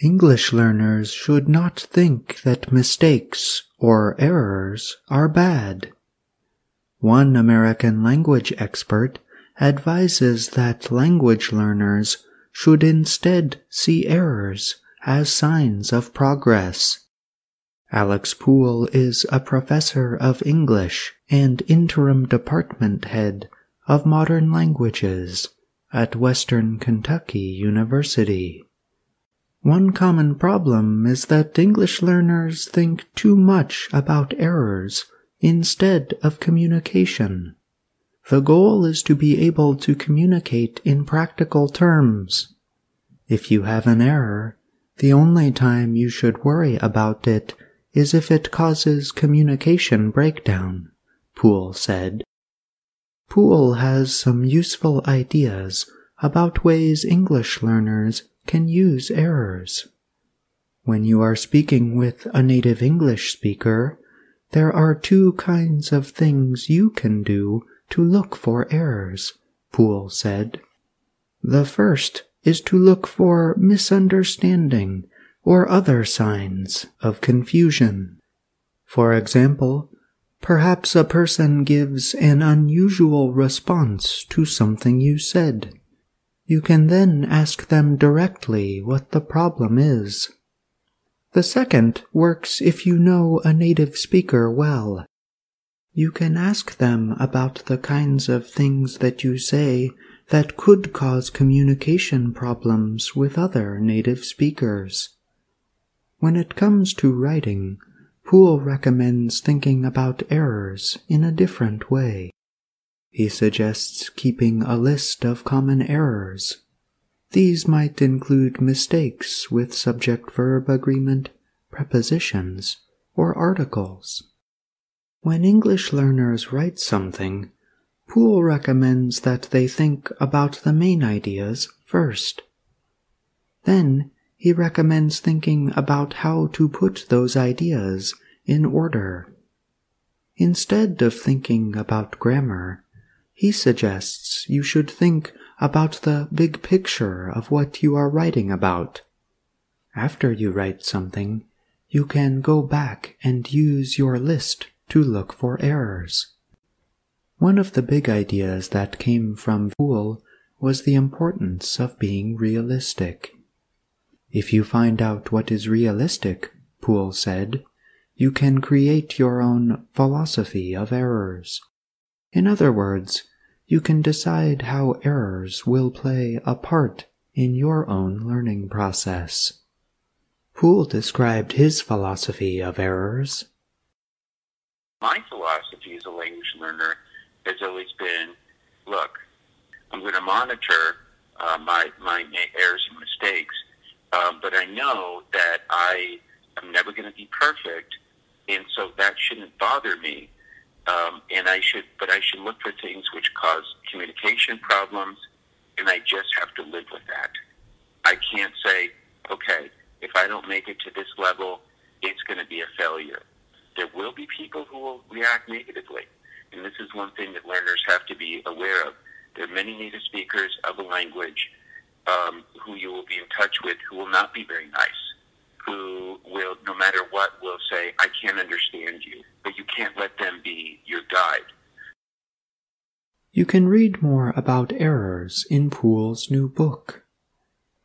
English learners should not think that mistakes or errors are bad. One American language expert advises that language learners should instead see errors as signs of progress. Alex Poole is a professor of English and interim department head of modern languages at Western Kentucky University. One common problem is that English learners think too much about errors instead of communication. The goal is to be able to communicate in practical terms. If you have an error, the only time you should worry about it is if it causes communication breakdown, Poole said. Poole has some useful ideas about ways English learners can use errors. When you are speaking with a native English speaker, there are two kinds of things you can do to look for errors, Poole said. The first is to look for misunderstanding or other signs of confusion. For example, perhaps a person gives an unusual response to something you said. You can then ask them directly what the problem is. The second works if you know a native speaker well. You can ask them about the kinds of things that you say that could cause communication problems with other native speakers. When it comes to writing, Poole recommends thinking about errors in a different way. He suggests keeping a list of common errors. These might include mistakes with subject verb agreement, prepositions, or articles. When English learners write something, Poole recommends that they think about the main ideas first. Then he recommends thinking about how to put those ideas in order. Instead of thinking about grammar, he suggests you should think about the big picture of what you are writing about. After you write something, you can go back and use your list to look for errors. One of the big ideas that came from Poole was the importance of being realistic. If you find out what is realistic, Poole said, you can create your own philosophy of errors. In other words, you can decide how errors will play a part in your own learning process. Poole described his philosophy of errors. My philosophy as a language learner has always been look, I'm going to monitor uh, my, my errors and mistakes, um, but I know that I am never going to be perfect, and so that shouldn't bother me um, and I should, but I should look for things which cause communication problems, and I just have to live with that. I can't say, okay, if I don't make it to this level, it's going to be a failure. There will be people who will react negatively, and this is one thing that learners have to be aware of. There are many native speakers of a language um, who you will be in touch with who will not be very nice who will, no matter what, will I can't understand you, but you can't let them be your guide. You can read more about errors in Poole's new book.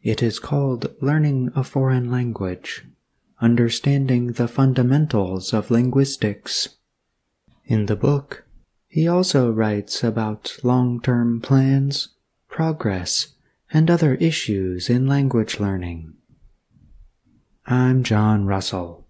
It is called Learning a Foreign Language Understanding the Fundamentals of Linguistics. In the book, he also writes about long term plans, progress, and other issues in language learning. I'm John Russell.